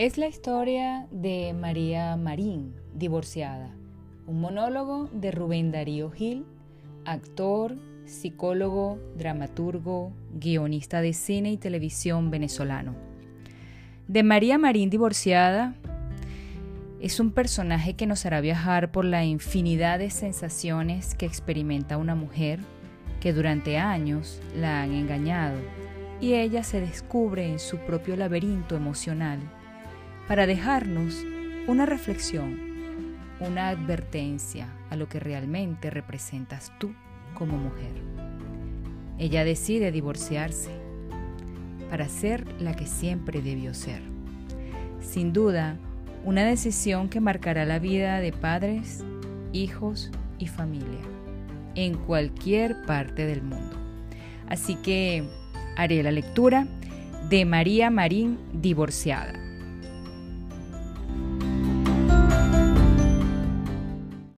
Es la historia de María Marín, divorciada, un monólogo de Rubén Darío Gil, actor, psicólogo, dramaturgo, guionista de cine y televisión venezolano. De María Marín divorciada es un personaje que nos hará viajar por la infinidad de sensaciones que experimenta una mujer que durante años la han engañado y ella se descubre en su propio laberinto emocional para dejarnos una reflexión, una advertencia a lo que realmente representas tú como mujer. Ella decide divorciarse para ser la que siempre debió ser. Sin duda, una decisión que marcará la vida de padres, hijos y familia en cualquier parte del mundo. Así que haré la lectura de María Marín divorciada.